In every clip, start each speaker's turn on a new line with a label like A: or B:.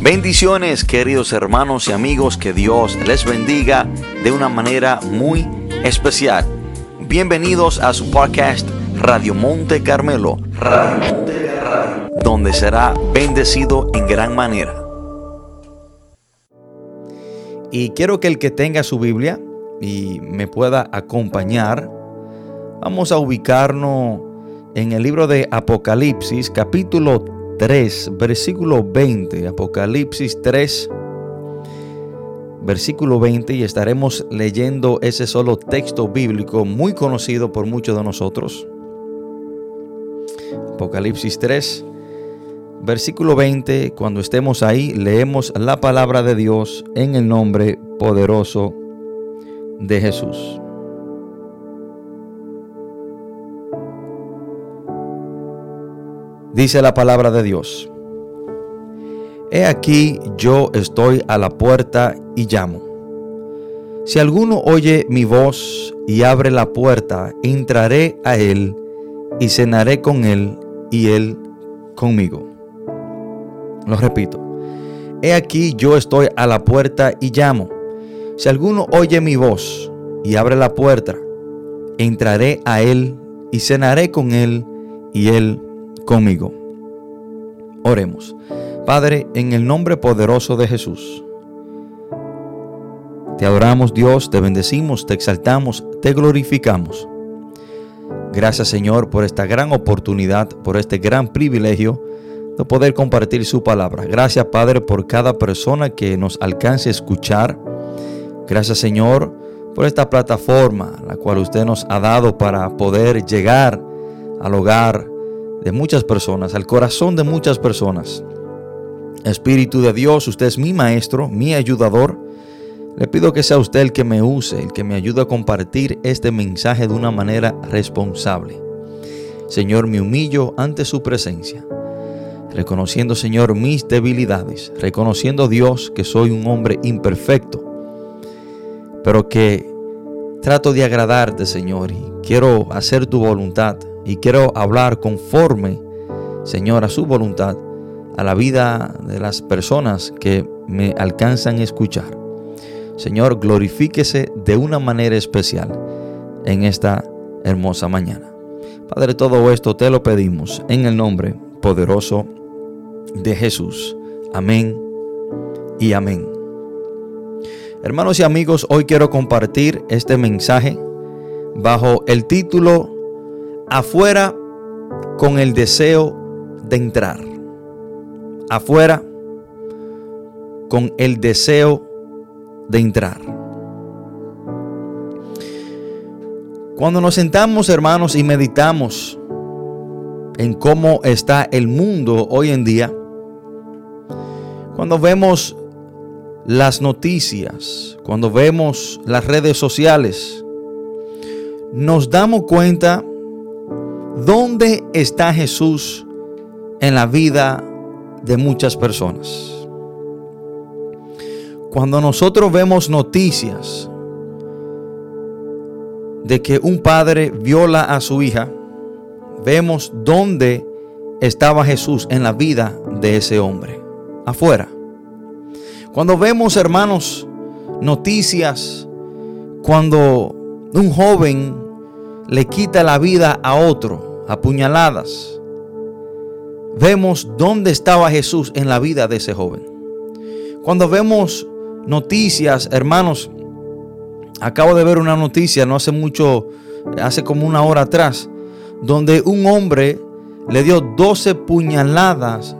A: Bendiciones queridos hermanos y amigos, que Dios les bendiga de una manera muy especial. Bienvenidos a su podcast Radio Monte Carmelo, donde será bendecido en gran manera. Y quiero que el que tenga su Biblia y me pueda acompañar, vamos a ubicarnos en el libro de Apocalipsis, capítulo 3, versículo 20. Apocalipsis 3, versículo 20, y estaremos leyendo ese solo texto bíblico muy conocido por muchos de nosotros. Apocalipsis 3, versículo 20, cuando estemos ahí, leemos la palabra de Dios en el nombre poderoso de Jesús. Dice la palabra de Dios. He aquí yo estoy a la puerta y llamo. Si alguno oye mi voz y abre la puerta, entraré a él y cenaré con él y él conmigo. Lo repito. He aquí yo estoy a la puerta y llamo. Si alguno oye mi voz y abre la puerta, entraré a él y cenaré con él y él conmigo. Oremos. Padre, en el nombre poderoso de Jesús, te adoramos Dios, te bendecimos, te exaltamos, te glorificamos. Gracias Señor por esta gran oportunidad, por este gran privilegio de poder compartir su palabra. Gracias Padre por cada persona que nos alcance a escuchar. Gracias Señor por esta plataforma, la cual usted nos ha dado para poder llegar al hogar de muchas personas, al corazón de muchas personas. Espíritu de Dios, usted es mi maestro, mi ayudador. Le pido que sea usted el que me use, el que me ayude a compartir este mensaje de una manera responsable. Señor, me humillo ante su presencia, reconociendo, Señor, mis debilidades, reconociendo, Dios, que soy un hombre imperfecto, pero que trato de agradarte, Señor, y quiero hacer tu voluntad y quiero hablar conforme, Señor, a su voluntad, a la vida de las personas que me alcanzan a escuchar. Señor, glorifíquese de una manera especial en esta hermosa mañana. Padre, todo esto te lo pedimos en el nombre poderoso de Jesús. Amén y amén. Hermanos y amigos, hoy quiero compartir este mensaje bajo el título afuera con el deseo de entrar. Afuera con el deseo de entrar. Cuando nos sentamos, hermanos, y meditamos en cómo está el mundo hoy en día, cuando vemos las noticias, cuando vemos las redes sociales, nos damos cuenta ¿Dónde está Jesús en la vida de muchas personas? Cuando nosotros vemos noticias de que un padre viola a su hija, vemos dónde estaba Jesús en la vida de ese hombre, afuera. Cuando vemos, hermanos, noticias, cuando un joven le quita la vida a otro a puñaladas, vemos dónde estaba Jesús en la vida de ese joven. Cuando vemos noticias, hermanos, acabo de ver una noticia no hace mucho, hace como una hora atrás, donde un hombre le dio 12 puñaladas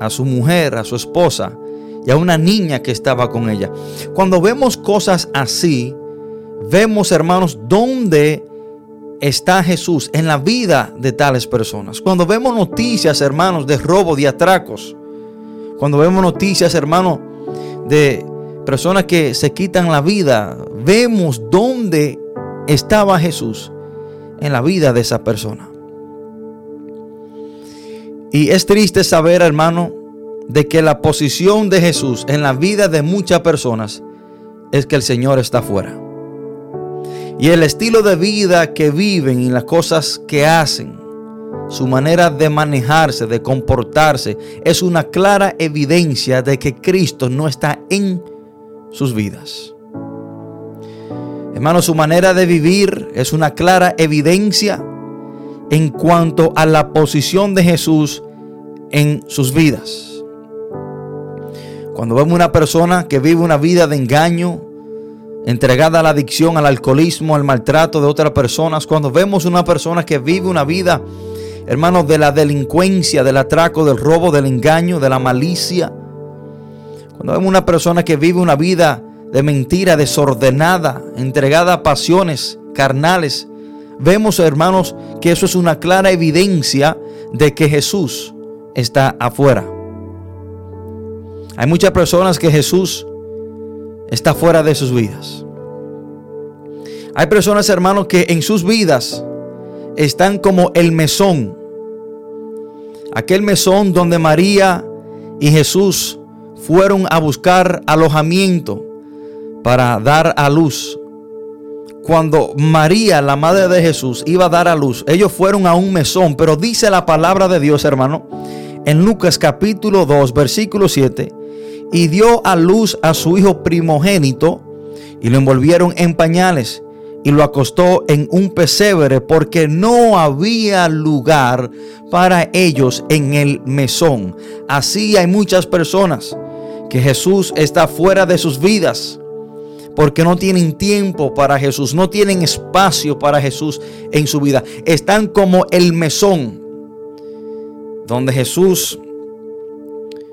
A: a su mujer, a su esposa y a una niña que estaba con ella. Cuando vemos cosas así, vemos, hermanos, dónde está Jesús en la vida de tales personas. Cuando vemos noticias, hermanos, de robo, de atracos, cuando vemos noticias, hermanos, de personas que se quitan la vida, vemos dónde estaba Jesús en la vida de esa persona. Y es triste saber, hermano, de que la posición de Jesús en la vida de muchas personas es que el Señor está fuera. Y el estilo de vida que viven y las cosas que hacen su manera de manejarse, de comportarse, es una clara evidencia de que Cristo no está en sus vidas. Hermano, su manera de vivir es una clara evidencia en cuanto a la posición de Jesús en sus vidas. Cuando vemos una persona que vive una vida de engaño, entregada a la adicción, al alcoholismo, al maltrato de otras personas, cuando vemos una persona que vive una vida, hermanos, de la delincuencia, del atraco, del robo, del engaño, de la malicia, cuando vemos una persona que vive una vida de mentira, desordenada, entregada a pasiones carnales, vemos, hermanos, que eso es una clara evidencia de que Jesús está afuera. Hay muchas personas que Jesús está fuera de sus vidas. Hay personas, hermanos, que en sus vidas están como el mesón. Aquel mesón donde María y Jesús fueron a buscar alojamiento para dar a luz. Cuando María, la madre de Jesús, iba a dar a luz, ellos fueron a un mesón, pero dice la palabra de Dios, hermano, en Lucas capítulo 2, versículo 7, y dio a luz a su hijo primogénito y lo envolvieron en pañales y lo acostó en un pesebre porque no había lugar para ellos en el mesón. Así hay muchas personas que Jesús está fuera de sus vidas porque no tienen tiempo para Jesús, no tienen espacio para Jesús en su vida. Están como el mesón donde Jesús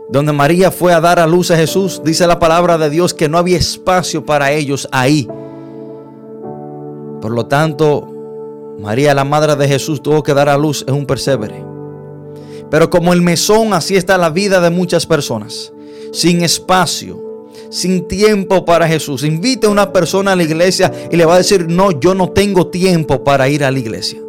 A: donde María fue a dar a luz a Jesús, dice la palabra de Dios que no había espacio para ellos ahí. Por lo tanto, María, la madre de Jesús, tuvo que dar a luz en un persebre. Pero como el mesón, así está la vida de muchas personas. Sin espacio, sin tiempo para Jesús. Invite a una persona a la iglesia y le va a decir, no, yo no tengo tiempo para ir a la iglesia.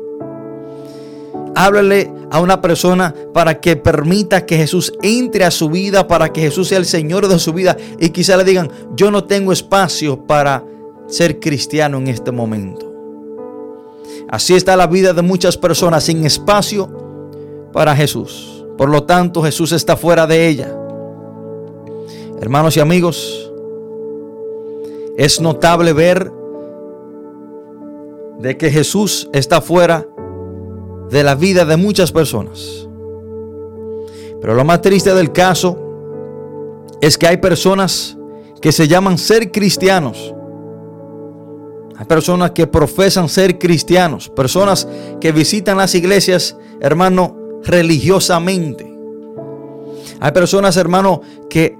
A: Háblale a una persona para que permita que Jesús entre a su vida, para que Jesús sea el Señor de su vida. Y quizá le digan, yo no tengo espacio para ser cristiano en este momento. Así está la vida de muchas personas sin espacio para Jesús. Por lo tanto, Jesús está fuera de ella. Hermanos y amigos, es notable ver de que Jesús está fuera de la vida de muchas personas. Pero lo más triste del caso es que hay personas que se llaman ser cristianos. Hay personas que profesan ser cristianos. Personas que visitan las iglesias, hermano, religiosamente. Hay personas, hermano, que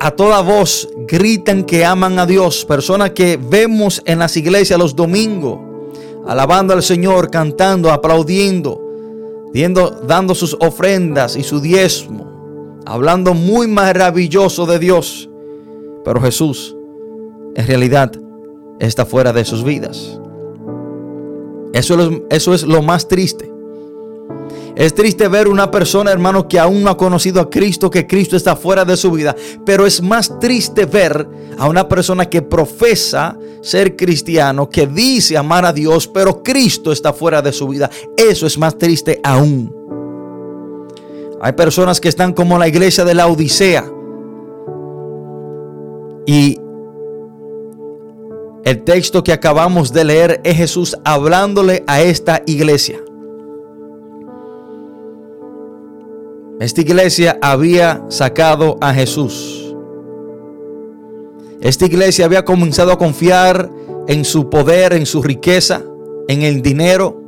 A: a toda voz gritan que aman a Dios. Personas que vemos en las iglesias los domingos alabando al Señor, cantando, aplaudiendo, dando sus ofrendas y su diezmo, hablando muy maravilloso de Dios. Pero Jesús, en realidad, está fuera de sus vidas. Eso es, eso es lo más triste. Es triste ver una persona, hermano, que aún no ha conocido a Cristo, que Cristo está fuera de su vida. Pero es más triste ver a una persona que profesa ser cristiano, que dice amar a Dios, pero Cristo está fuera de su vida. Eso es más triste aún. Hay personas que están como la iglesia de la Odisea. Y el texto que acabamos de leer es Jesús hablándole a esta iglesia. Esta iglesia había sacado a Jesús. Esta iglesia había comenzado a confiar en su poder, en su riqueza, en el dinero.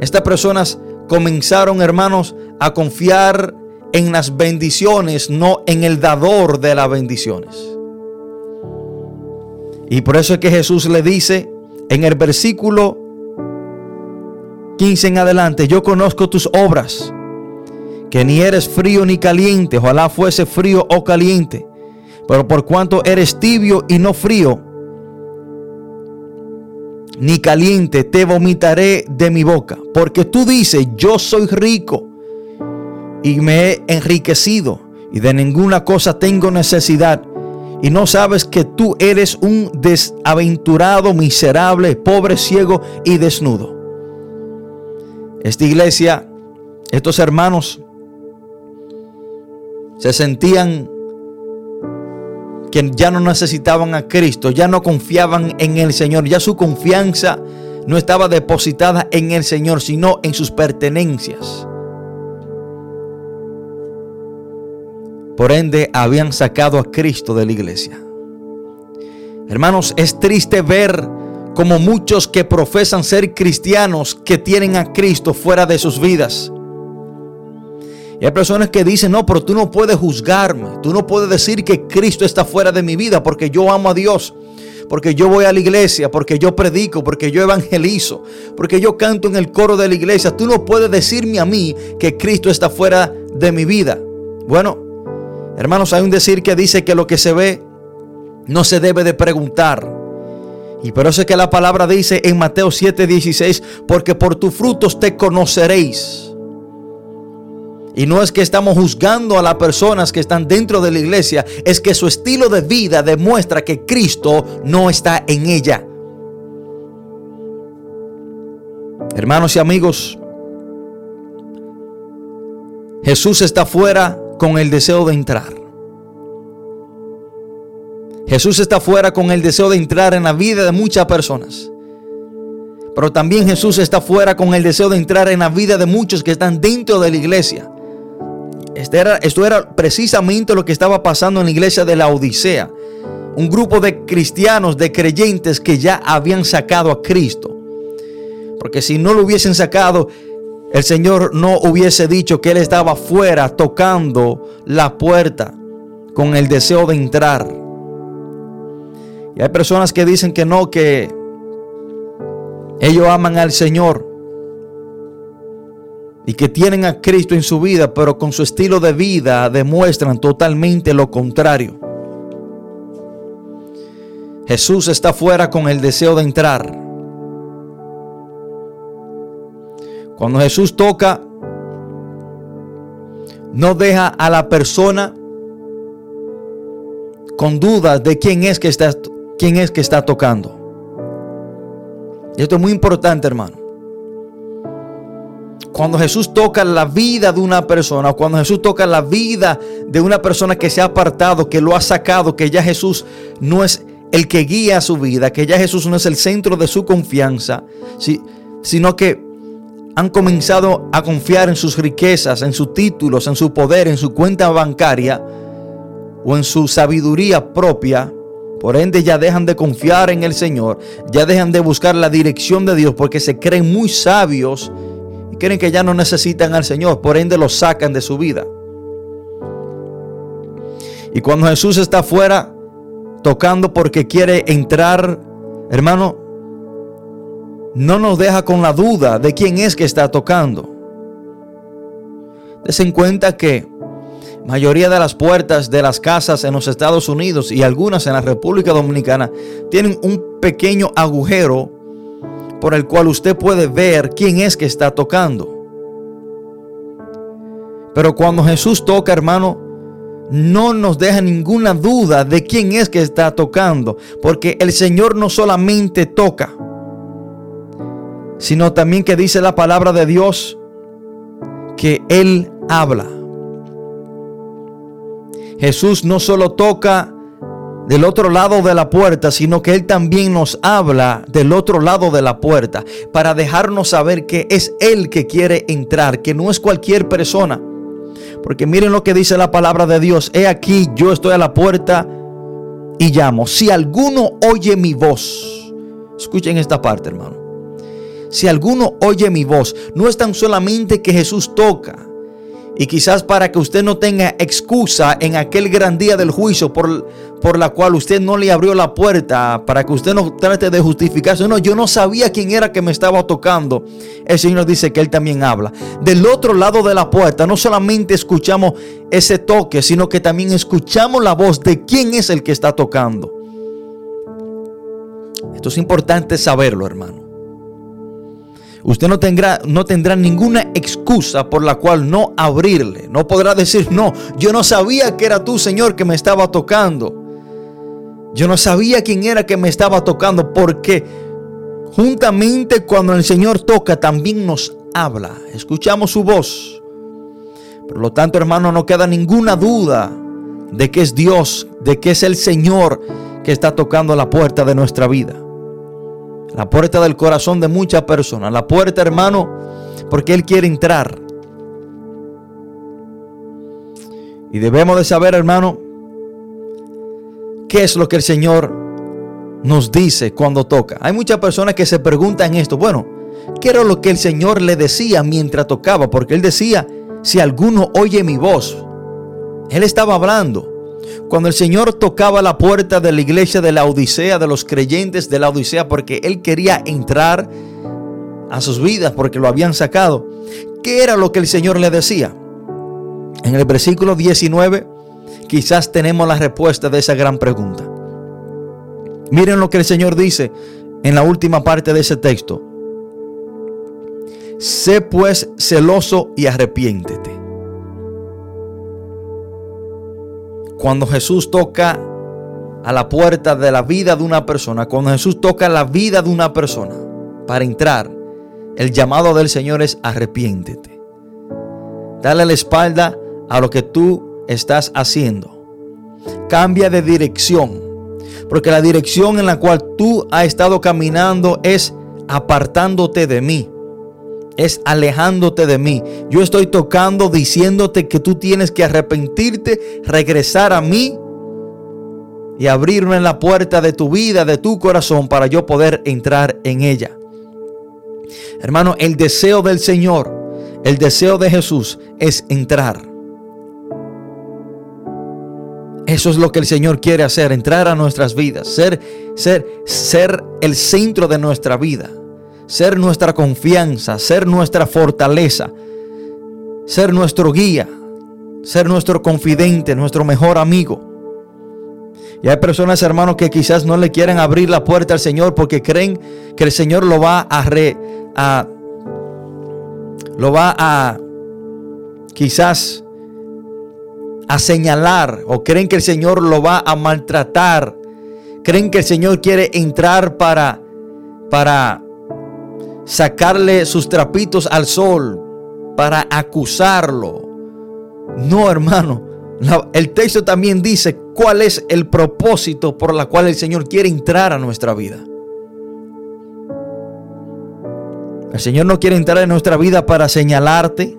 A: Estas personas comenzaron, hermanos, a confiar en las bendiciones, no en el dador de las bendiciones. Y por eso es que Jesús le dice en el versículo 15 en adelante, yo conozco tus obras, que ni eres frío ni caliente, ojalá fuese frío o caliente, pero por cuanto eres tibio y no frío, ni caliente, te vomitaré de mi boca, porque tú dices, yo soy rico y me he enriquecido y de ninguna cosa tengo necesidad. Y no sabes que tú eres un desaventurado, miserable, pobre, ciego y desnudo. Esta iglesia, estos hermanos, se sentían que ya no necesitaban a Cristo, ya no confiaban en el Señor, ya su confianza no estaba depositada en el Señor, sino en sus pertenencias. Por ende, habían sacado a Cristo de la iglesia. Hermanos, es triste ver como muchos que profesan ser cristianos que tienen a Cristo fuera de sus vidas. Y hay personas que dicen, no, pero tú no puedes juzgarme, tú no puedes decir que Cristo está fuera de mi vida porque yo amo a Dios, porque yo voy a la iglesia, porque yo predico, porque yo evangelizo, porque yo canto en el coro de la iglesia. Tú no puedes decirme a mí que Cristo está fuera de mi vida. Bueno, hermanos, hay un decir que dice que lo que se ve no se debe de preguntar. Y por eso es que la palabra dice en Mateo 7:16, porque por tus frutos te conoceréis. Y no es que estamos juzgando a las personas que están dentro de la iglesia, es que su estilo de vida demuestra que Cristo no está en ella. Hermanos y amigos, Jesús está fuera con el deseo de entrar. Jesús está fuera con el deseo de entrar en la vida de muchas personas. Pero también Jesús está fuera con el deseo de entrar en la vida de muchos que están dentro de la iglesia. Esto era, esto era precisamente lo que estaba pasando en la iglesia de la Odisea. Un grupo de cristianos, de creyentes que ya habían sacado a Cristo. Porque si no lo hubiesen sacado, el Señor no hubiese dicho que Él estaba fuera tocando la puerta con el deseo de entrar. Y hay personas que dicen que no, que ellos aman al Señor y que tienen a Cristo en su vida, pero con su estilo de vida demuestran totalmente lo contrario. Jesús está fuera con el deseo de entrar. Cuando Jesús toca, no deja a la persona con dudas de quién es que está quién es que está tocando. Esto es muy importante, hermano. Cuando Jesús toca la vida de una persona, cuando Jesús toca la vida de una persona que se ha apartado, que lo ha sacado, que ya Jesús no es el que guía su vida, que ya Jesús no es el centro de su confianza, sino que han comenzado a confiar en sus riquezas, en sus títulos, en su poder, en su cuenta bancaria o en su sabiduría propia, por ende ya dejan de confiar en el Señor, ya dejan de buscar la dirección de Dios porque se creen muy sabios y creen que ya no necesitan al Señor. Por ende lo sacan de su vida. Y cuando Jesús está afuera tocando porque quiere entrar, hermano, no nos deja con la duda de quién es que está tocando. Desen cuenta que mayoría de las puertas de las casas en los Estados Unidos y algunas en la República Dominicana tienen un pequeño agujero por el cual usted puede ver quién es que está tocando. Pero cuando Jesús toca, hermano, no nos deja ninguna duda de quién es que está tocando, porque el Señor no solamente toca, sino también que dice la palabra de Dios que Él habla. Jesús no solo toca del otro lado de la puerta, sino que Él también nos habla del otro lado de la puerta para dejarnos saber que es Él que quiere entrar, que no es cualquier persona. Porque miren lo que dice la palabra de Dios. He aquí, yo estoy a la puerta y llamo. Si alguno oye mi voz, escuchen esta parte, hermano. Si alguno oye mi voz, no es tan solamente que Jesús toca y quizás para que usted no tenga excusa en aquel gran día del juicio por, por la cual usted no le abrió la puerta, para que usted no trate de justificarse. No, yo no sabía quién era que me estaba tocando. El Señor dice que Él también habla. Del otro lado de la puerta no solamente escuchamos ese toque, sino que también escuchamos la voz de quién es el que está tocando. Esto es importante saberlo, hermano. Usted no tendrá, no tendrá ninguna excusa por la cual no abrirle. No podrá decir, no, yo no sabía que era tú, Señor, que me estaba tocando. Yo no sabía quién era que me estaba tocando porque juntamente cuando el Señor toca también nos habla, escuchamos su voz. Por lo tanto, hermano, no queda ninguna duda de que es Dios, de que es el Señor que está tocando la puerta de nuestra vida. La puerta del corazón de muchas personas. La puerta, hermano, porque Él quiere entrar. Y debemos de saber, hermano, qué es lo que el Señor nos dice cuando toca. Hay muchas personas que se preguntan esto. Bueno, ¿qué era lo que el Señor le decía mientras tocaba? Porque Él decía, si alguno oye mi voz, Él estaba hablando. Cuando el Señor tocaba la puerta de la iglesia de la Odisea, de los creyentes de la Odisea, porque Él quería entrar a sus vidas, porque lo habían sacado, ¿qué era lo que el Señor le decía? En el versículo 19, quizás tenemos la respuesta de esa gran pregunta. Miren lo que el Señor dice en la última parte de ese texto. Sé pues celoso y arrepiéntete. Cuando Jesús toca a la puerta de la vida de una persona, cuando Jesús toca la vida de una persona para entrar, el llamado del Señor es arrepiéntete. Dale la espalda a lo que tú estás haciendo. Cambia de dirección. Porque la dirección en la cual tú has estado caminando es apartándote de mí es alejándote de mí. Yo estoy tocando diciéndote que tú tienes que arrepentirte, regresar a mí y abrirme la puerta de tu vida, de tu corazón, para yo poder entrar en ella. Hermano, el deseo del Señor, el deseo de Jesús es entrar. Eso es lo que el Señor quiere hacer, entrar a nuestras vidas, ser, ser, ser el centro de nuestra vida ser nuestra confianza, ser nuestra fortaleza, ser nuestro guía, ser nuestro confidente, nuestro mejor amigo. Y hay personas, hermanos, que quizás no le quieren abrir la puerta al Señor porque creen que el Señor lo va a, re, a lo va a quizás a señalar o creen que el Señor lo va a maltratar. Creen que el Señor quiere entrar para para sacarle sus trapitos al sol para acusarlo. No, hermano. el texto también dice cuál es el propósito por la cual el Señor quiere entrar a nuestra vida. El Señor no quiere entrar en nuestra vida para señalarte.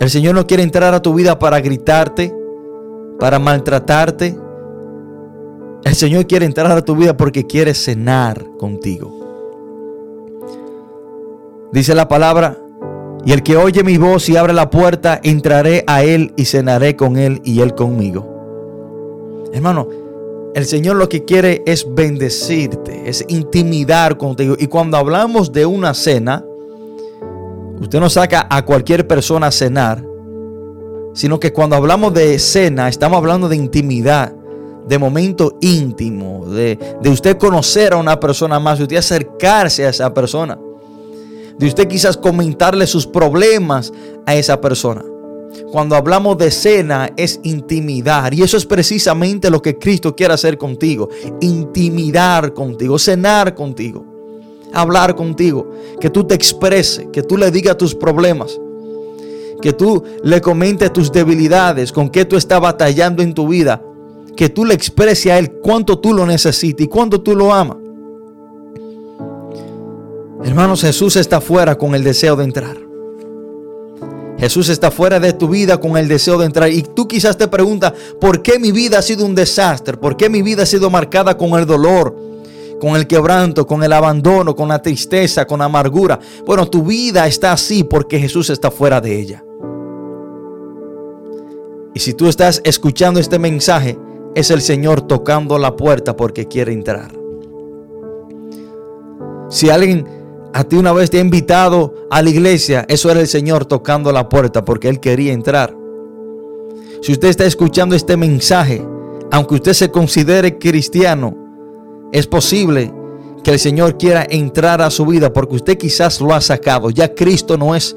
A: El Señor no quiere entrar a tu vida para gritarte, para maltratarte. El Señor quiere entrar a tu vida porque quiere cenar contigo. Dice la palabra, y el que oye mi voz y abre la puerta, entraré a él y cenaré con él y él conmigo. Hermano, el Señor lo que quiere es bendecirte, es intimidar contigo. Y cuando hablamos de una cena, usted no saca a cualquier persona a cenar, sino que cuando hablamos de cena, estamos hablando de intimidad de momento íntimo, de, de usted conocer a una persona más, de usted acercarse a esa persona, de usted quizás comentarle sus problemas a esa persona. Cuando hablamos de cena es intimidar y eso es precisamente lo que Cristo quiere hacer contigo, intimidar contigo, cenar contigo, hablar contigo, que tú te expreses, que tú le digas tus problemas, que tú le comentes tus debilidades, con qué tú estás batallando en tu vida que tú le expreses a Él cuánto tú lo necesitas y cuánto tú lo amas. Hermanos, Jesús está fuera con el deseo de entrar. Jesús está fuera de tu vida con el deseo de entrar. Y tú quizás te preguntas, ¿por qué mi vida ha sido un desastre? ¿Por qué mi vida ha sido marcada con el dolor, con el quebranto, con el abandono, con la tristeza, con la amargura? Bueno, tu vida está así porque Jesús está fuera de ella. Y si tú estás escuchando este mensaje, es el Señor tocando la puerta porque quiere entrar. Si alguien a ti una vez te ha invitado a la iglesia, eso era el Señor tocando la puerta porque Él quería entrar. Si usted está escuchando este mensaje, aunque usted se considere cristiano, es posible que el Señor quiera entrar a su vida porque usted quizás lo ha sacado. Ya Cristo no es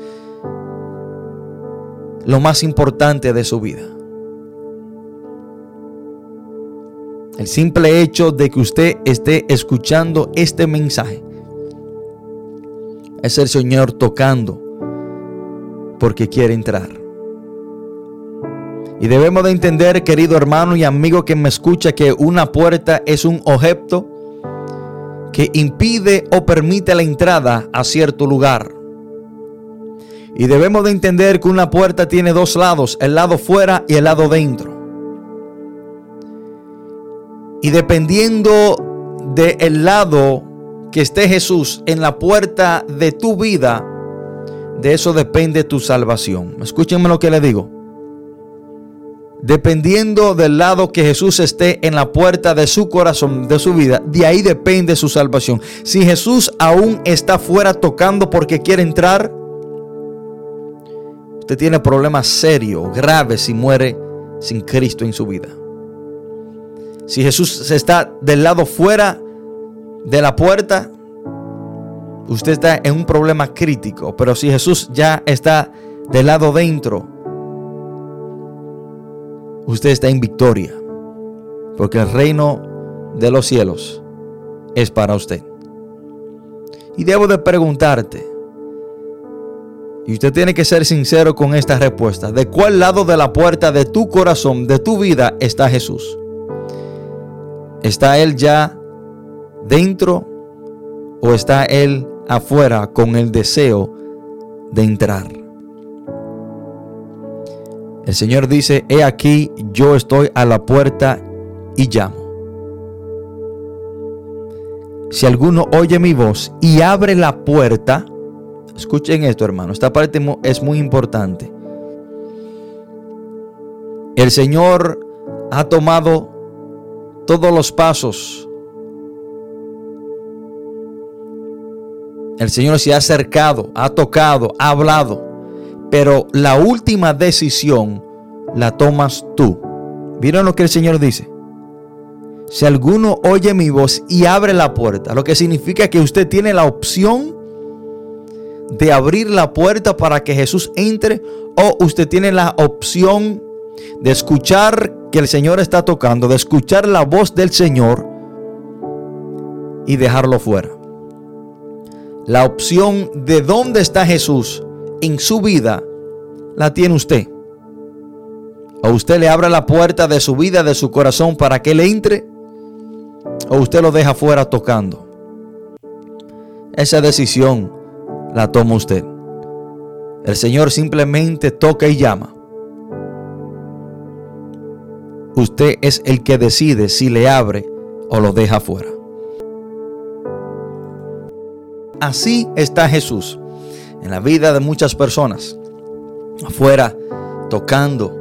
A: lo más importante de su vida. El simple hecho de que usted esté escuchando este mensaje Es el Señor tocando porque quiere entrar. Y debemos de entender, querido hermano y amigo que me escucha, que una puerta es un objeto que impide o permite la entrada a cierto lugar. Y debemos de entender que una puerta tiene dos lados, el lado fuera y el lado dentro. Y dependiendo del lado que esté Jesús en la puerta de tu vida, de eso depende tu salvación. Escúchenme lo que le digo. Dependiendo del lado que Jesús esté en la puerta de su corazón, de su vida, de ahí depende su salvación. Si Jesús aún está fuera tocando porque quiere entrar, usted tiene problemas serios, graves si muere sin Cristo en su vida. Si Jesús está del lado fuera de la puerta, usted está en un problema crítico. Pero si Jesús ya está del lado dentro, usted está en victoria. Porque el reino de los cielos es para usted. Y debo de preguntarte, y usted tiene que ser sincero con esta respuesta, ¿de cuál lado de la puerta de tu corazón, de tu vida está Jesús? ¿Está Él ya dentro o está Él afuera con el deseo de entrar? El Señor dice, he aquí, yo estoy a la puerta y llamo. Si alguno oye mi voz y abre la puerta, escuchen esto hermano, esta parte es muy importante. El Señor ha tomado todos los pasos. El Señor se ha acercado, ha tocado, ha hablado, pero la última decisión la tomas tú. ¿Vieron lo que el Señor dice? Si alguno oye mi voz y abre la puerta, lo que significa que usted tiene la opción de abrir la puerta para que Jesús entre o usted tiene la opción de escuchar que el Señor está tocando, de escuchar la voz del Señor y dejarlo fuera. La opción de dónde está Jesús en su vida la tiene usted. O usted le abre la puerta de su vida, de su corazón para que le entre, o usted lo deja fuera tocando. Esa decisión la toma usted. El Señor simplemente toca y llama. Usted es el que decide si le abre o lo deja fuera. Así está Jesús en la vida de muchas personas. Afuera, tocando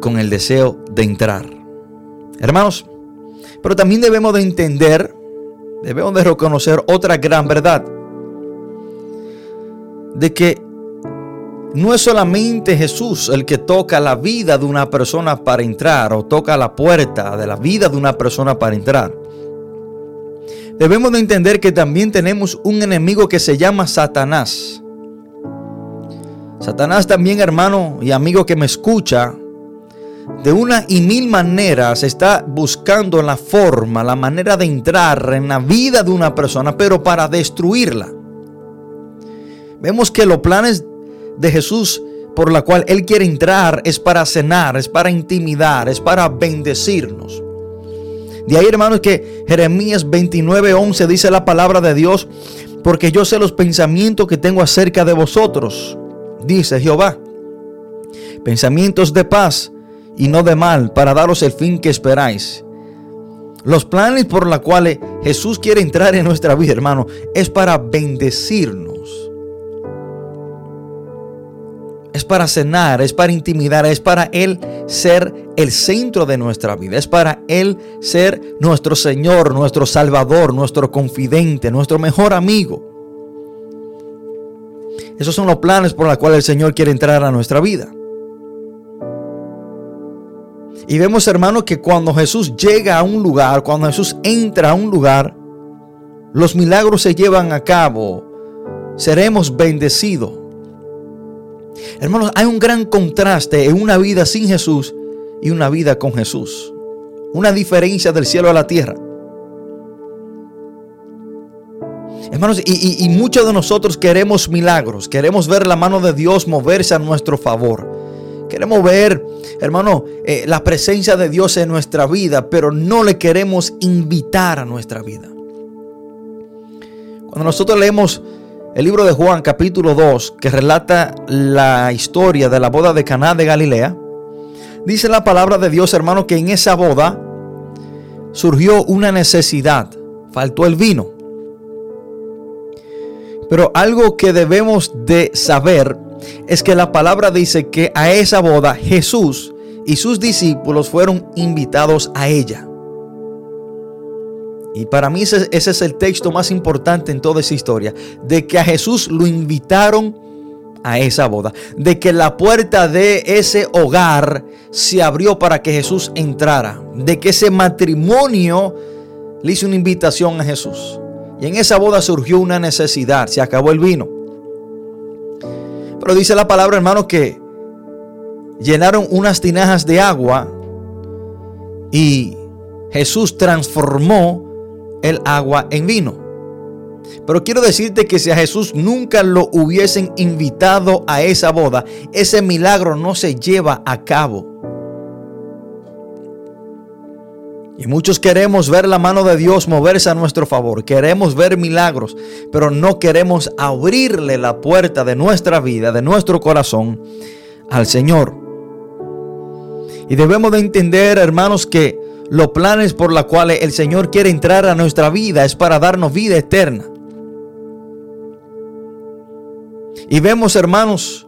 A: con el deseo de entrar. Hermanos, pero también debemos de entender, debemos de reconocer otra gran verdad. De que no es solamente Jesús el que toca la vida de una persona para entrar o toca la puerta de la vida de una persona para entrar. Debemos de entender que también tenemos un enemigo que se llama Satanás. Satanás también, hermano y amigo que me escucha, de una y mil maneras está buscando la forma, la manera de entrar en la vida de una persona, pero para destruirla. Vemos que los planes de Jesús por la cual Él quiere entrar es para cenar, es para intimidar, es para bendecirnos. De ahí, hermanos, que Jeremías 29:11 dice la palabra de Dios, porque yo sé los pensamientos que tengo acerca de vosotros, dice Jehová. Pensamientos de paz y no de mal, para daros el fin que esperáis. Los planes por los cuales Jesús quiere entrar en nuestra vida, hermano, es para bendecirnos es para cenar, es para intimidar, es para Él ser el centro de nuestra vida, es para Él ser nuestro Señor, nuestro Salvador, nuestro confidente, nuestro mejor amigo. Esos son los planes por los cuales el Señor quiere entrar a nuestra vida. Y vemos, hermanos, que cuando Jesús llega a un lugar, cuando Jesús entra a un lugar, los milagros se llevan a cabo. Seremos bendecidos. Hermanos, hay un gran contraste en una vida sin Jesús y una vida con Jesús. Una diferencia del cielo a la tierra. Hermanos, y, muchos de nosotros queremos milagros, queremos ver la mano de Dios moverse a nuestro favor. Queremos ver, hermano, eh, la presencia de Dios en nuestra vida, pero no le queremos invitar a nuestra vida. Cuando nosotros leemos el libro de Juan capítulo 2, que relata la historia de la boda de Caná de Galilea, dice la palabra de Dios, hermano, que en esa boda surgió una necesidad, faltó el vino. Pero algo que debemos de saber es que la palabra dice que a esa boda Jesús y sus discípulos fueron invitados a ella. Y para mí ese, es el texto más importante en toda esa historia, de que a Jesús lo invitaron a esa boda, de que la puerta de ese hogar se abrió para que Jesús entrara, de que ese matrimonio le hizo una invitación a Jesús. Y en esa boda surgió una necesidad, se acabó el vino. Pero dice la palabra, hermano, que llenaron unas tinajas de agua y Jesús transformó el agua en vino. Pero quiero decirte que si a Jesús nunca lo hubiesen invitado a esa boda, ese milagro no se lleva a cabo. Y muchos queremos ver la mano de Dios moverse a nuestro favor. Queremos ver milagros, pero no queremos abrirle la puerta de nuestra vida, de nuestro corazón al Señor. Y debemos de entender, hermanos, que los planes por los cuales el Señor quiere entrar a nuestra vida es para darnos vida eterna. Y vemos, hermanos,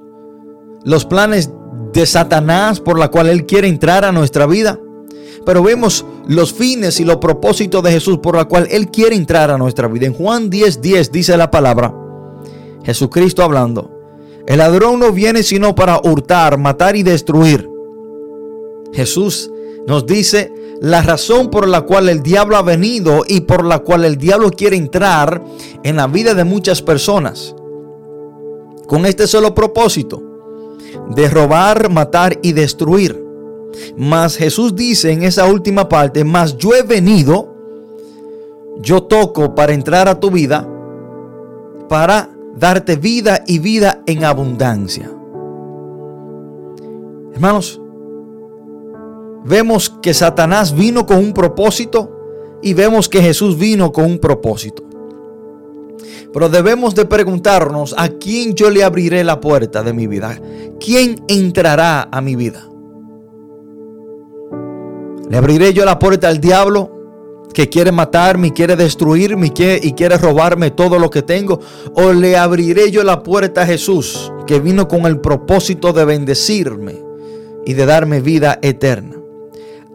A: los planes de Satanás por la cual Él quiere entrar a nuestra vida. Pero vemos los fines y los propósitos de Jesús por la cual Él quiere entrar a nuestra vida. En Juan 10:10 10 dice la palabra, Jesucristo hablando, el ladrón no viene sino para hurtar, matar y destruir. Jesús nos dice la razón por la cual el diablo ha venido y por la cual el diablo quiere entrar en la vida de muchas personas. Con este solo propósito, de robar, matar y destruir. Mas Jesús dice en esa última parte, mas yo he venido, yo toco para entrar a tu vida, para darte vida y vida en abundancia. Hermanos, vemos que Satanás vino con un propósito y vemos que Jesús vino con un propósito. Pero debemos de preguntarnos a quién yo le abriré la puerta de mi vida. ¿Quién entrará a mi vida? ¿Le abriré yo la puerta al diablo que quiere matarme, quiere destruirme y quiere robarme todo lo que tengo? ¿O le abriré yo la puerta a Jesús que vino con el propósito de bendecirme y de darme vida eterna?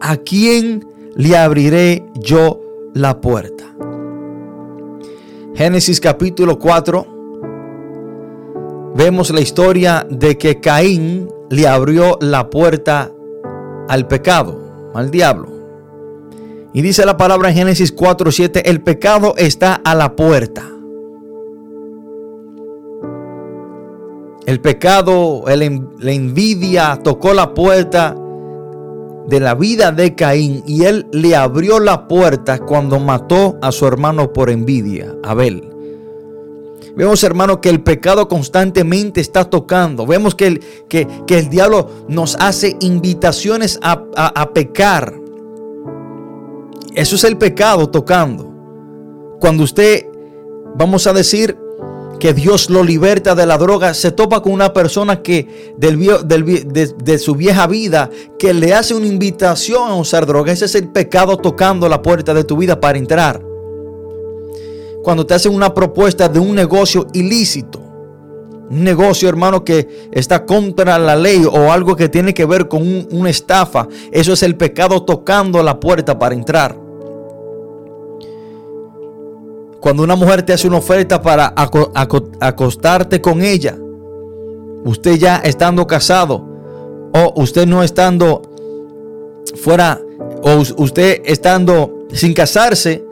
A: ¿A quién le abriré yo la puerta? Génesis capítulo 4. Vemos la historia de que Caín le abrió la puerta al pecado, al diablo. Y dice la palabra en Génesis 4:7, el pecado está a la puerta. El pecado, la envidia tocó la puerta de la vida de Caín y él le abrió la puerta cuando mató a su hermano por envidia, Abel. Vemos, hermano, que el pecado constantemente está tocando. Vemos que el, que, el diablo nos hace invitaciones a, a pecar. Eso es el pecado tocando. Cuando usted, vamos a decir, que Dios lo liberta de la droga, se topa con una persona que del, de, su vieja vida, que le hace una invitación a usar droga. Ese es el pecado tocando la puerta de tu vida para entrar. Cuando te hacen una propuesta de un negocio ilícito, un negocio, hermano, que está contra la ley o algo que tiene que ver con una estafa, eso es el pecado tocando la puerta para entrar. Cuando una mujer te hace una oferta para acostarte con ella, usted ya estando casado o usted no estando fuera o usted estando sin casarse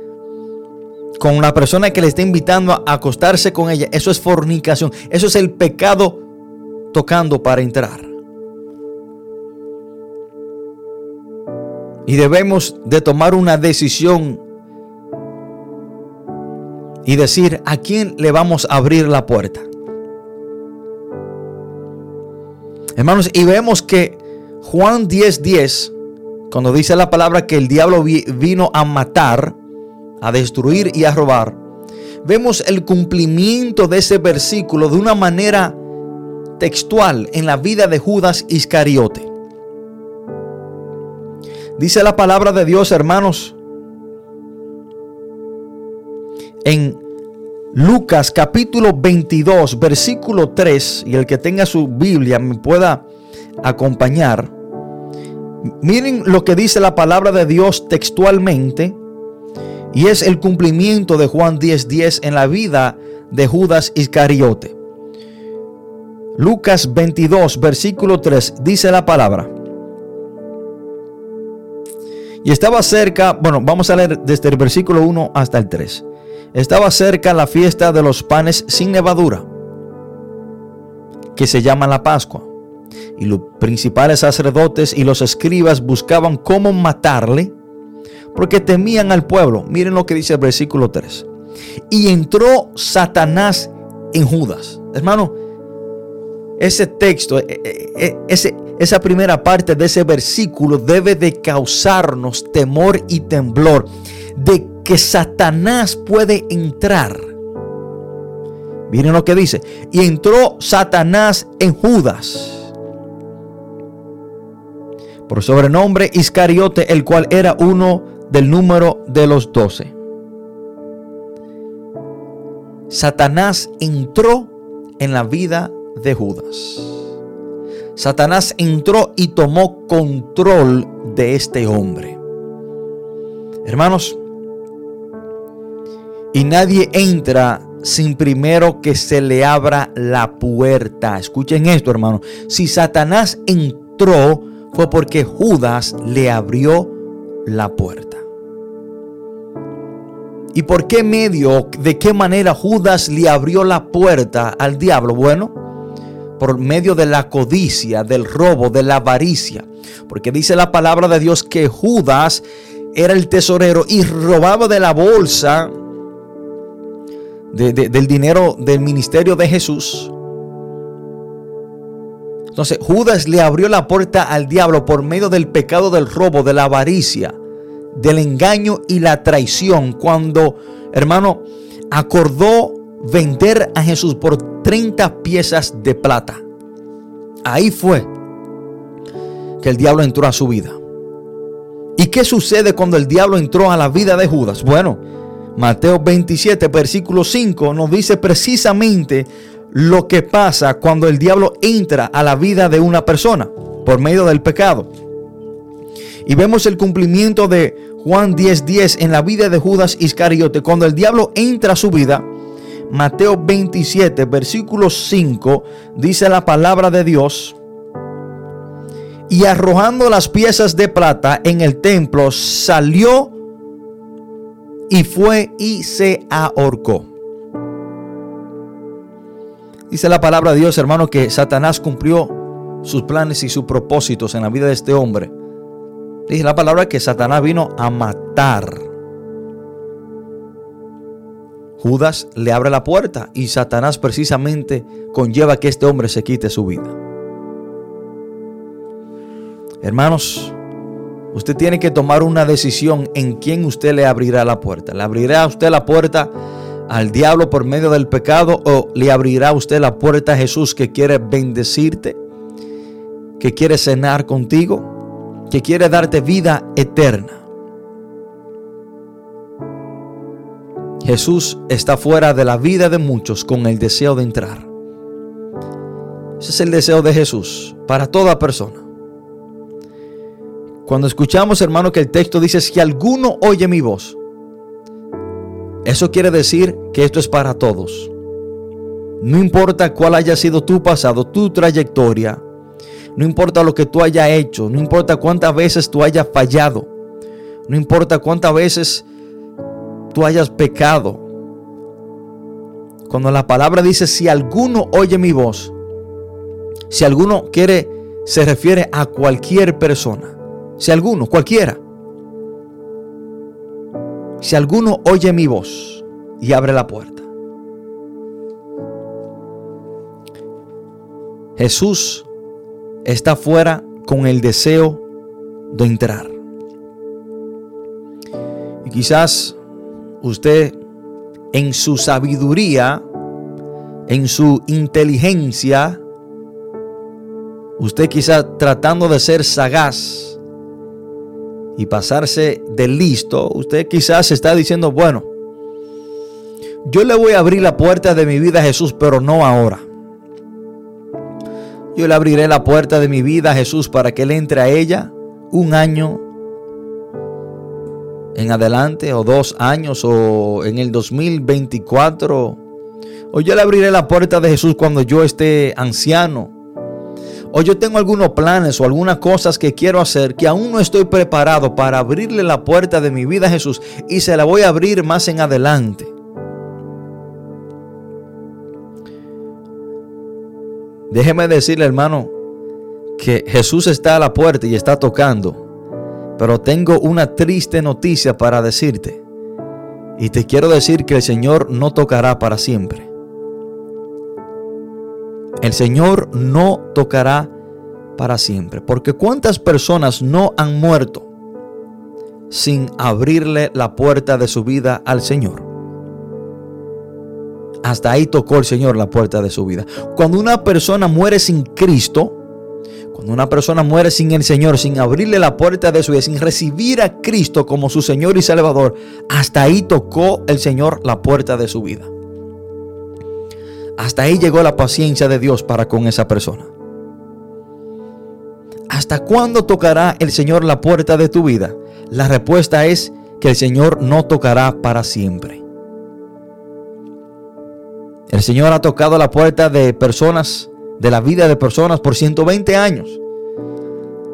A: con la persona que le está invitando a acostarse con ella, eso es fornicación, eso es el pecado tocando para entrar. Y debemos de tomar una decisión y decir a quién le vamos a abrir la puerta. Hermanos, y vemos que Juan 10:10, 10, cuando dice la palabra que el diablo vino a matar, a destruir y a robar, vemos el cumplimiento de ese versículo de una manera textual en la vida de Judas Iscariote. Dice la palabra de Dios, hermanos, en Lucas capítulo 22, versículo 3, y el que tenga su Biblia me pueda acompañar. Miren lo que dice la palabra de Dios textualmente, y es el cumplimiento de Juan 10:10 10 en la vida de Judas Iscariote. Lucas 22, versículo 3, dice la palabra. Y estaba cerca, bueno, vamos a leer desde el versículo 1 hasta el 3. Estaba cerca la fiesta de los panes sin levadura, que se llama la Pascua. Y los principales sacerdotes y los escribas buscaban cómo matarle, porque temían al pueblo. Miren lo que dice el versículo 3. Y entró Satanás en Judas. Hermano, ese texto, e, e, e, ese, esa primera parte de ese versículo debe de causarnos temor y temblor de que Satanás puede entrar. Miren lo que dice. Y entró Satanás en Judas. Por sobrenombre Iscariote, el cual era uno del número de los doce. Satanás entró en la vida de Judas. Satanás entró y tomó control de este hombre. Hermanos, y nadie entra sin primero que se le abra la puerta. Escuchen esto, hermano. Si Satanás entró, fue porque Judas le abrió la puerta. ¿Y por qué medio, de qué manera Judas le abrió la puerta al diablo? Bueno, por medio de la codicia, del robo, de la avaricia. Porque dice la palabra de Dios que Judas era el tesorero y robaba de la bolsa del dinero del ministerio de Jesús. Entonces Judas le abrió la puerta al diablo por medio del pecado del robo, de la avaricia, del engaño y la traición. Cuando, hermano, acordó vender a Jesús por 30 piezas de plata. Ahí fue que el diablo entró a su vida. ¿Y qué sucede cuando el diablo entró a la vida de Judas? Bueno, Mateo 27, versículo 5 nos dice precisamente lo que pasa cuando el diablo entra a la vida de una persona por medio del pecado. Y vemos el cumplimiento de Juan 10:10 10 en la vida de Judas Iscariote. Cuando el diablo entra a su vida, Mateo 27, versículo 5, dice la palabra de Dios. Y arrojando las piezas de plata en el templo, salió y fue y se ahorcó. Dice la palabra de Dios, hermano, que Satanás cumplió sus planes y sus propósitos en la vida de este hombre. Dice la palabra que Satanás vino a matar Judas le abre la puerta y Satanás precisamente conlleva que este hombre se quite su vida. Hermanos, usted tiene que tomar una decisión en quién usted le abrirá la puerta. ¿Le abrirá usted la puerta al diablo por medio del pecado o le abrirá usted la puerta a Jesús que quiere bendecirte, que quiere cenar contigo, que quiere darte vida eterna? Jesús está fuera de la vida de muchos con el deseo de entrar. Ese es el deseo de Jesús para toda persona. Cuando escuchamos, hermano, que el texto dice, si alguno oye mi voz, eso quiere decir que esto es para todos. No importa cuál haya sido tu pasado, tu trayectoria, no importa lo que tú hayas hecho, no importa cuántas veces tú hayas fallado, no importa cuántas veces tú hayas pecado. Cuando la palabra dice, si alguno oye mi voz, si alguno quiere, se refiere a cualquier persona. Si alguno, cualquiera. Si alguno oye mi voz, y abre la puerta. Jesús está fuera con el deseo de entrar. Y quizás usted en su sabiduría, en su inteligencia, usted quizás tratando de ser sagaz y pasarse de listo, usted quizás está diciendo, bueno, yo le voy a abrir la puerta de mi vida a Jesús, pero no ahora. Yo le abriré la puerta de mi vida a Jesús para que Él entre a ella un año en adelante, o dos años, o en el 2024. O yo le abriré la puerta de Jesús cuando yo esté anciano. O yo tengo algunos planes o algunas cosas que quiero hacer que aún no estoy preparado para abrirle la puerta de mi vida a Jesús y se la voy a abrir más en adelante. Déjeme decirle, hermano, que Jesús está a la puerta y está tocando. Pero tengo una triste noticia para decirte. Y te quiero decir que el Señor no tocará para siempre. El Señor no tocará para siempre. Porque cuántas personas no han muerto sin abrirle la puerta de su vida al Señor. Hasta ahí tocó el Señor la puerta de su vida. Cuando una persona muere sin Cristo, cuando una persona muere sin el Señor, sin abrirle la puerta de su vida, sin recibir a Cristo como su Señor y Salvador, hasta ahí tocó el Señor la puerta de su vida. Hasta ahí llegó la paciencia de Dios para con esa persona. ¿Hasta cuándo tocará el Señor la puerta de tu vida? La respuesta es que el Señor no tocará para siempre. El Señor ha tocado la puerta de personas, de la vida de personas por 120 años.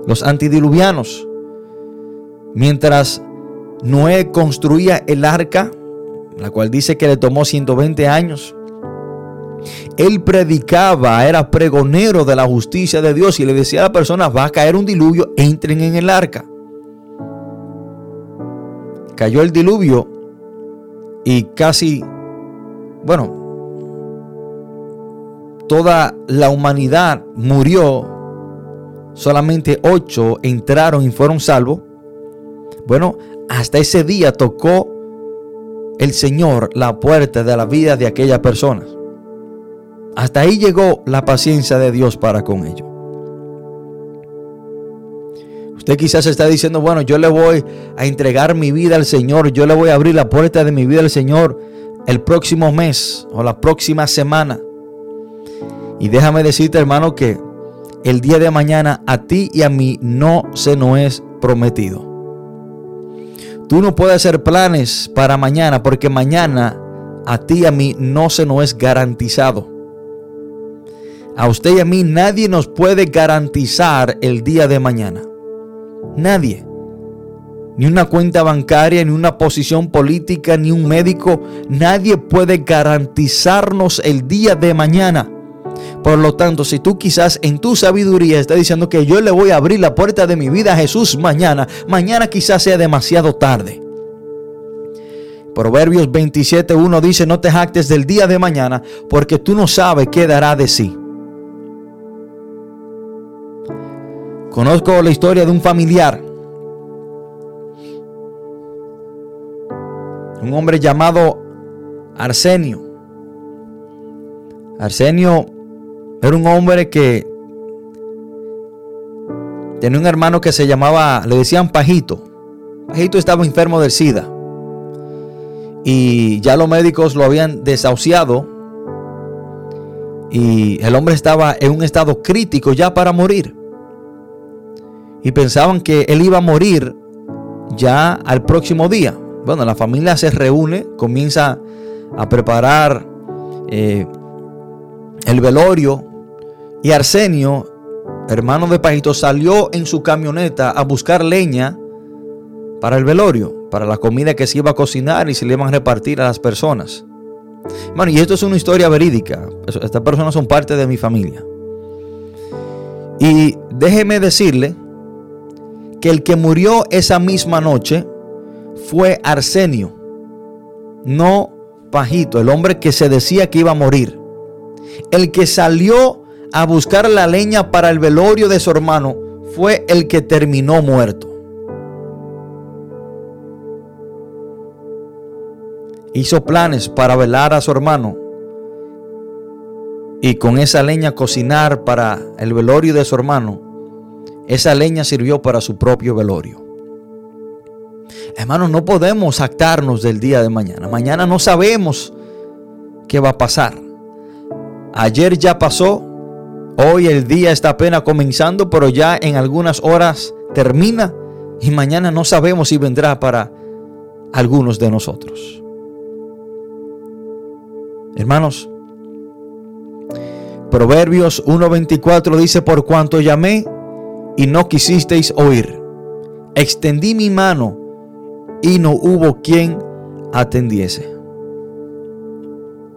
A: Los antidiluvianos, mientras Noé construía el arca, la cual dice que le tomó 120 años, él predicaba, era pregonero de la justicia de Dios y le decía a las personas, va a caer un diluvio, entren en el arca. Cayó el diluvio y casi, bueno, toda la humanidad murió, solamente ocho entraron y fueron salvos. Bueno, hasta ese día tocó el Señor la puerta de la vida de aquellas personas. Hasta ahí llegó la paciencia de Dios para con ellos. Usted quizás está diciendo, bueno, yo le voy a entregar mi vida al Señor, yo le voy a abrir la puerta de mi vida al Señor el próximo mes o la próxima semana. Y déjame decirte, hermano, que el día de mañana a ti y a mí no se nos es prometido. Tú no puedes hacer planes para mañana porque mañana a ti y a mí no se nos es garantizado. A usted y a mí nadie nos puede garantizar el día de mañana. Nadie. Ni una cuenta bancaria, ni una posición política, ni un médico. Nadie puede garantizarnos el día de mañana. Por lo tanto, si tú quizás en tu sabiduría estás diciendo que yo le voy a abrir la puerta de mi vida a Jesús mañana, mañana quizás sea demasiado tarde. Proverbios 27.1 dice, no te jactes del día de mañana, porque tú no sabes qué dará de sí. Conozco la historia de un familiar, un hombre llamado Arsenio. Arsenio era un hombre que tenía un hermano que se llamaba, le decían Pajito. Pajito estaba enfermo del SIDA. Y ya los médicos lo habían desahuciado. Y el hombre estaba en un estado crítico ya para morir. Y pensaban que él iba a morir ya al próximo día. Bueno, la familia se reúne, comienza a preparar eh, el velorio y Arsenio, hermano de Pajito, salió en su camioneta a buscar leña para el velorio, para la comida que se iba a cocinar y se le iban a repartir a las personas. Bueno, y esto es una historia verídica. Estas personas son parte de mi familia. Y déjeme decirle que el que murió esa misma noche fue Arsenio, no pajito, el hombre que se decía que iba a morir, el que salió a buscar la leña para el velorio de su hermano, fue el que terminó muerto. Hizo planes para velar a su hermano y con esa leña cocinar para el velorio de su hermano. Esa leña sirvió para su propio velorio. Hermanos, no podemos actarnos del día de mañana. Mañana no sabemos qué va a pasar. Ayer ya pasó, hoy el día está apenas comenzando, pero ya en algunas horas termina y mañana no sabemos si vendrá para algunos de nosotros. Hermanos, Proverbios 1.24 dice, por cuanto llamé y no quisisteis oír, extendí mi mano y no hubo quien atendiese.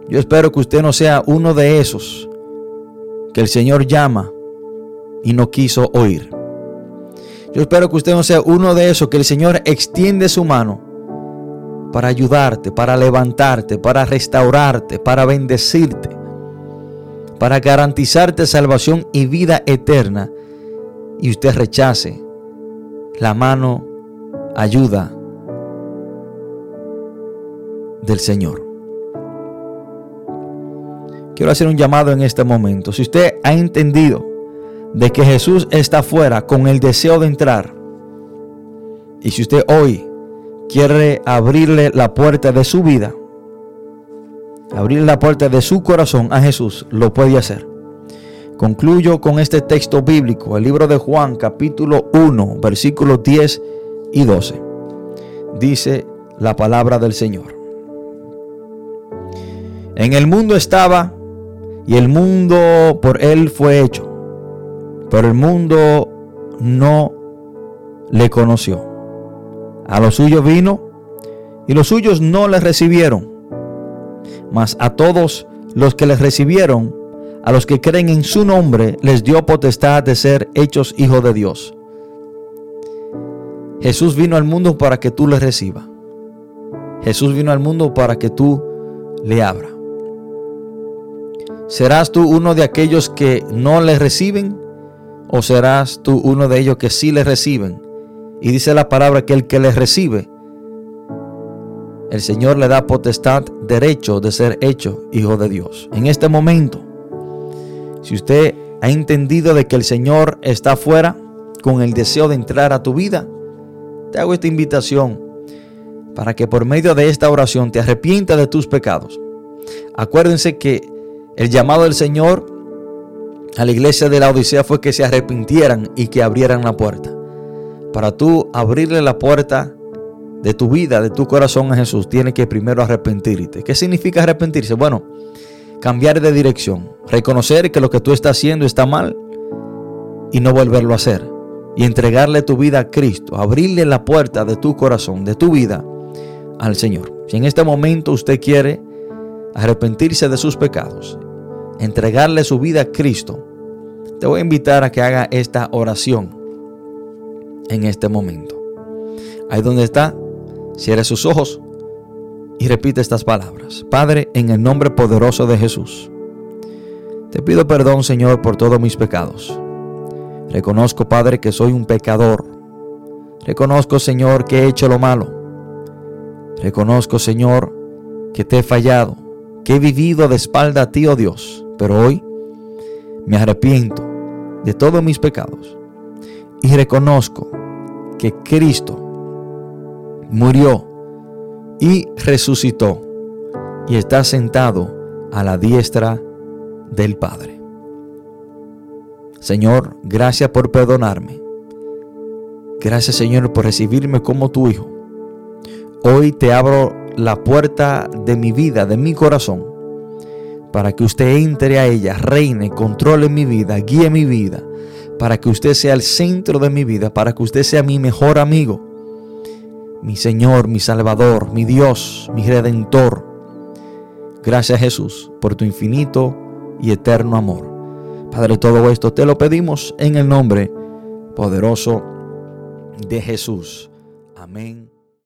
A: Yo espero que usted no sea uno de esos que el Señor llama y no quiso oír. Yo espero que usted no sea uno de esos que el Señor extiende su mano para ayudarte, para levantarte, para restaurarte, para bendecirte, para garantizarte salvación y vida eterna y usted rechace la mano ayuda del Señor. Quiero hacer un llamado en este momento. Si usted ha entendido de que Jesús está afuera con el deseo de entrar, y si usted hoy quiere abrirle la puerta de su vida, abrir la puerta de su corazón a Jesús, lo puede hacer. Concluyo con este texto bíblico, el libro de Juan capítulo 1, versículos 10 y 12. Dice la palabra del Señor. En el mundo estaba y el mundo por él fue hecho, pero el mundo no le conoció. A los suyos vino y los suyos no le recibieron. Mas a todos los que les recibieron, a los que creen en su nombre, les dio potestad de ser hechos hijos de Dios. Jesús vino al mundo para que tú le recibas. Jesús vino al mundo para que tú le abras. ¿Serás tú uno de aquellos que no le reciben? ¿O serás tú uno de ellos que sí le reciben? Y dice la palabra que el que le recibe, el Señor le da potestad, derecho de ser hecho hijo de Dios. En este momento, si usted ha entendido de que el Señor está afuera con el deseo de entrar a tu vida, te hago esta invitación para que por medio de esta oración te arrepientas de tus pecados. Acuérdense que el llamado del Señor a la iglesia de la Odisea fue que se arrepintieran y que abrieran la puerta. Para tú abrirle la puerta de tu vida, de tu corazón a Jesús, tienes que primero arrepentirte. ¿Qué significa arrepentirse? Bueno, cambiar de dirección, reconocer que lo que tú estás haciendo está mal y no volverlo a hacer. Y entregarle tu vida a Cristo, abrirle la puerta de tu corazón, de tu vida al Señor. Si en este momento usted quiere arrepentirse de sus pecados, entregarle su vida a Cristo, te voy a invitar a que haga esta oración en este momento. Ahí donde está, cierre sus ojos y repite estas palabras. Padre, en el nombre poderoso de Jesús, te pido perdón, Señor, por todos mis pecados. Reconozco, Padre, que soy un pecador. Reconozco, Señor, que he hecho lo malo. Reconozco, Señor, que te he fallado, que he vivido de espalda a ti, oh Dios. Pero hoy me arrepiento de todos mis pecados y reconozco que Cristo murió y resucitó y está sentado a la diestra del Padre. Señor, gracias por perdonarme. Gracias Señor por recibirme como tu Hijo. Hoy te abro la puerta de mi vida, de mi corazón, para que usted entre a ella, reine, controle mi vida, guíe mi vida, para que usted sea el centro de mi vida, para que usted sea mi mejor amigo mi Señor, mi Salvador, mi Dios, mi Redentor. Gracias Jesús por tu infinito y eterno amor. Padre, todo esto te lo pedimos en el nombre poderoso de Jesús. Amén.